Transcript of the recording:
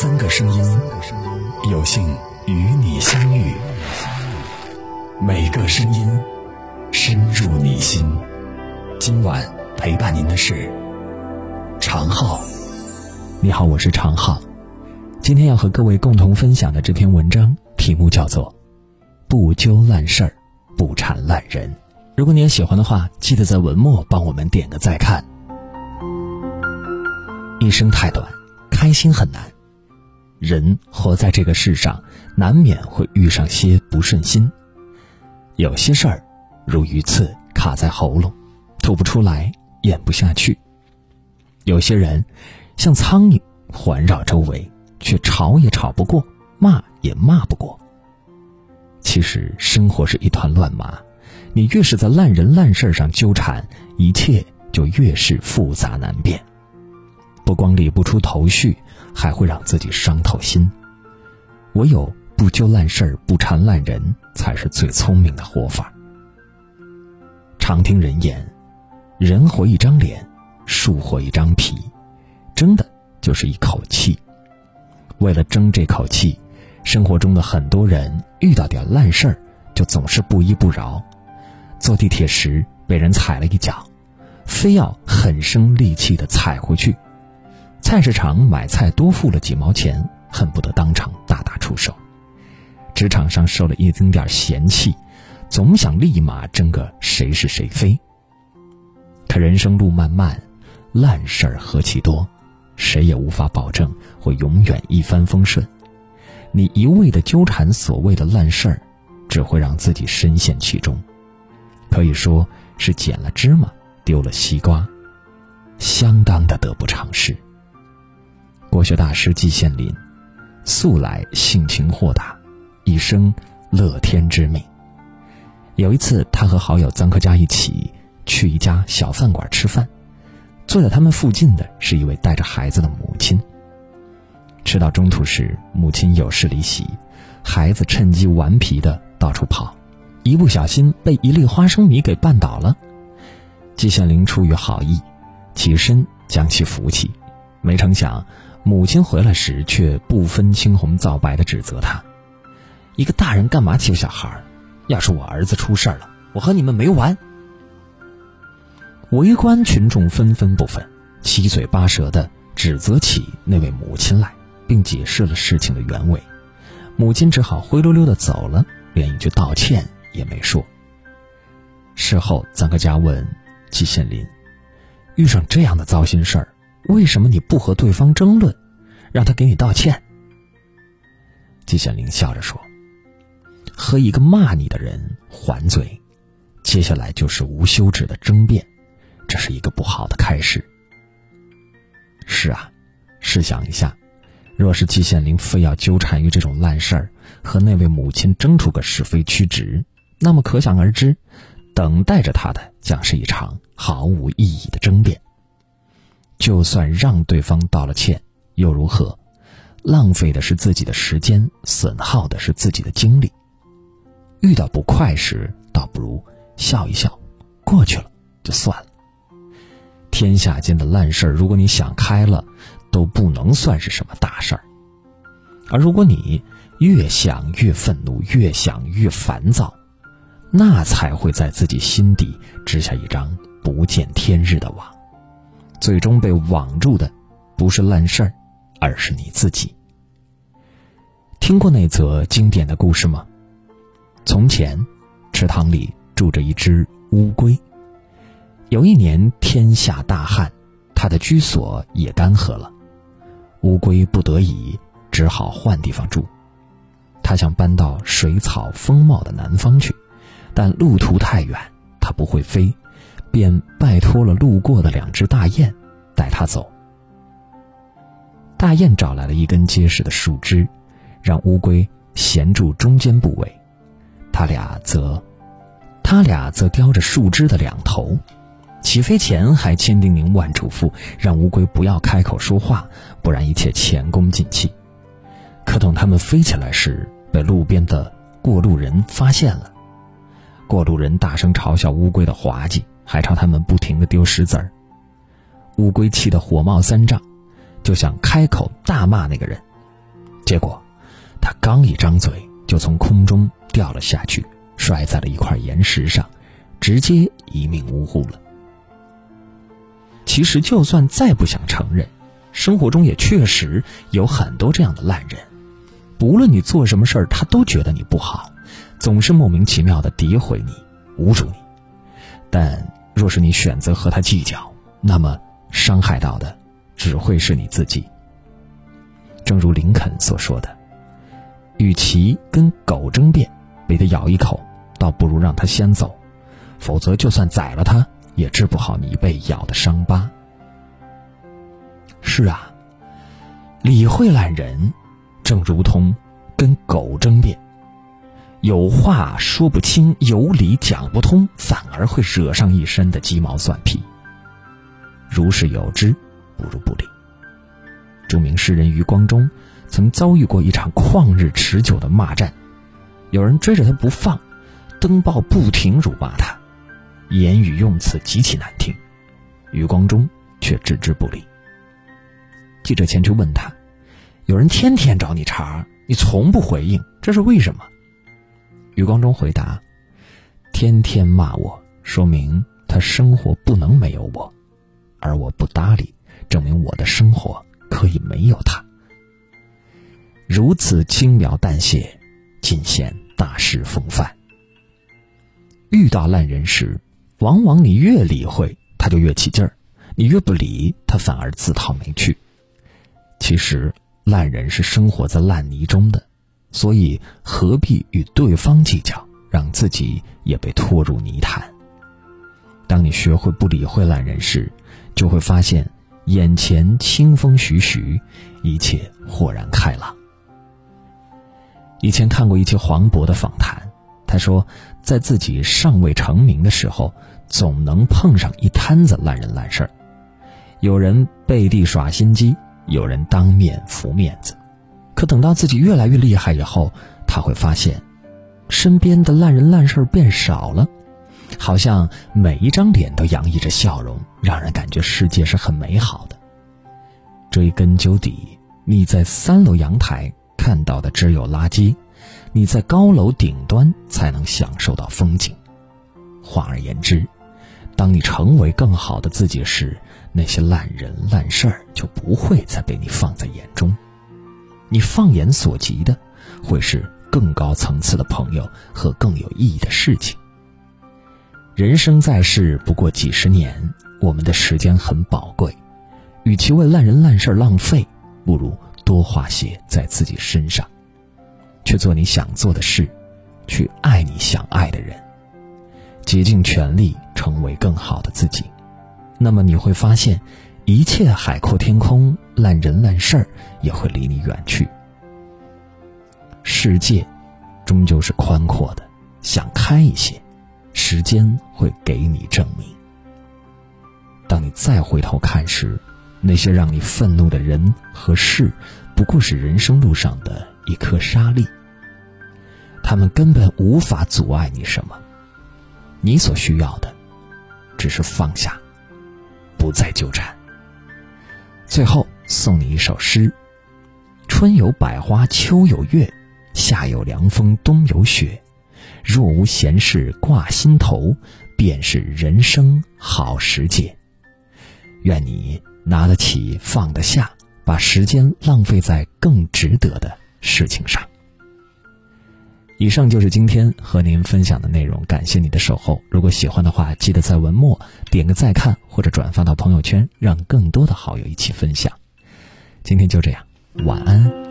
三个声音，有幸与你相遇。每个声音深入你心。今晚陪伴您的是常浩。你好，我是常浩。今天要和各位共同分享的这篇文章题目叫做《不揪烂事儿，不缠烂人》。如果你也喜欢的话，记得在文末帮我们点个再看。一生太短，开心很难。人活在这个世上，难免会遇上些不顺心。有些事儿，如鱼刺卡在喉咙，吐不出来，咽不下去；有些人，像苍蝇环绕周围，却吵也吵不过，骂也骂不过。其实生活是一团乱麻，你越是在烂人烂事上纠缠，一切就越是复杂难辨。不光理不出头绪，还会让自己伤透心。唯有不揪烂事儿、不缠烂人，才是最聪明的活法。常听人言，人活一张脸，树活一张皮，争的就是一口气。为了争这口气，生活中的很多人遇到点烂事儿，就总是不依不饶。坐地铁时被人踩了一脚，非要很生力气的踩回去。菜市场买菜多付了几毛钱，恨不得当场大打出手；职场上受了一丁点嫌弃，总想立马争个谁是谁非。可人生路漫漫，烂事儿何其多，谁也无法保证会永远一帆风顺。你一味的纠缠所谓的烂事儿，只会让自己深陷其中，可以说是捡了芝麻丢了西瓜，相当的得不偿失。国学大师季羡林，素来性情豁达，一生乐天知命。有一次，他和好友臧克家一起去一家小饭馆吃饭，坐在他们附近的是一位带着孩子的母亲。吃到中途时，母亲有事离席，孩子趁机顽皮的到处跑，一不小心被一粒花生米给绊倒了。季羡林出于好意，起身将其扶起，没成想。母亲回来时，却不分青红皂白的指责他：“一个大人干嘛欺负小孩？要是我儿子出事了，我和你们没完！”围观群众纷纷不忿，七嘴八舌的指责起那位母亲来，并解释了事情的原委。母亲只好灰溜溜的走了，连一句道歉也没说。事后，臧克家问季羡林：“遇上这样的糟心事儿？”为什么你不和对方争论，让他给你道歉？季羡林笑着说：“和一个骂你的人还嘴，接下来就是无休止的争辩，这是一个不好的开始。”是啊，试想一下，若是季羡林非要纠缠于这种烂事儿，和那位母亲争出个是非曲直，那么可想而知，等待着他的将是一场毫无意义的争辩。就算让对方道了歉，又如何？浪费的是自己的时间，损耗的是自己的精力。遇到不快时，倒不如笑一笑，过去了就算了。天下间的烂事儿，如果你想开了，都不能算是什么大事儿。而如果你越想越愤怒，越想越烦躁，那才会在自己心底织下一张不见天日的网。最终被网住的，不是烂事儿，而是你自己。听过那则经典的故事吗？从前，池塘里住着一只乌龟。有一年天下大旱，它的居所也干涸了。乌龟不得已，只好换地方住。它想搬到水草丰茂的南方去，但路途太远，它不会飞。便拜托了路过的两只大雁，带他走。大雁找来了一根结实的树枝，让乌龟衔住中间部位，他俩则，他俩则叼着树枝的两头。起飞前还千叮咛万嘱咐，让乌龟不要开口说话，不然一切前功尽弃。可等他们飞起来时，被路边的过路人发现了。过路人大声嘲笑乌龟的滑稽。还朝他们不停的丢石子儿，乌龟气得火冒三丈，就想开口大骂那个人，结果，他刚一张嘴，就从空中掉了下去，摔在了一块岩石上，直接一命呜呼了。其实，就算再不想承认，生活中也确实有很多这样的烂人，不论你做什么事儿，他都觉得你不好，总是莫名其妙的诋毁你、侮辱你。但若是你选择和他计较，那么伤害到的只会是你自己。正如林肯所说的：“与其跟狗争辩，被它咬一口，倒不如让它先走，否则就算宰了它，也治不好你被咬的伤疤。”是啊，理会懒人，正如同跟狗争辩，有话说不清，有理讲不通，反而会惹上一身的鸡毛蒜皮。如是有之，不如不理。著名诗人余光中曾遭遇过一场旷日持久的骂战，有人追着他不放，登报不停辱骂他，言语用词极其难听，余光中却置之不理。记者前去问他：“有人天天找你茬，你从不回应，这是为什么？”余光中回答：“天天骂我，说明他生活不能没有我，而我不搭理，证明我的生活。”可以没有他，如此轻描淡写，尽显大师风范。遇到烂人时，往往你越理会，他就越起劲儿；你越不理，他反而自讨没趣。其实，烂人是生活在烂泥中的，所以何必与对方计较，让自己也被拖入泥潭？当你学会不理会烂人时，就会发现。眼前清风徐徐，一切豁然开朗。以前看过一期黄渤的访谈，他说，在自己尚未成名的时候，总能碰上一摊子烂人烂事儿，有人背地耍心机，有人当面扶面子。可等到自己越来越厉害以后，他会发现，身边的烂人烂事儿变少了。好像每一张脸都洋溢着笑容，让人感觉世界是很美好的。追根究底，你在三楼阳台看到的只有垃圾，你在高楼顶端才能享受到风景。换而言之，当你成为更好的自己时，那些烂人烂事儿就不会再被你放在眼中。你放眼所及的，会是更高层次的朋友和更有意义的事情。人生在世不过几十年，我们的时间很宝贵，与其为烂人烂事浪费，不如多花些在自己身上，去做你想做的事，去爱你想爱的人，竭尽全力成为更好的自己。那么你会发现，一切海阔天空，烂人烂事儿也会离你远去。世界，终究是宽阔的，想开一些。时间会给你证明。当你再回头看时，那些让你愤怒的人和事，不过是人生路上的一颗沙粒。他们根本无法阻碍你什么。你所需要的，只是放下，不再纠缠。最后送你一首诗：春有百花，秋有月，夏有凉风，冬有雪。若无闲事挂心头，便是人生好时节。愿你拿得起放得下，把时间浪费在更值得的事情上。以上就是今天和您分享的内容，感谢你的守候。如果喜欢的话，记得在文末点个再看，或者转发到朋友圈，让更多的好友一起分享。今天就这样，晚安。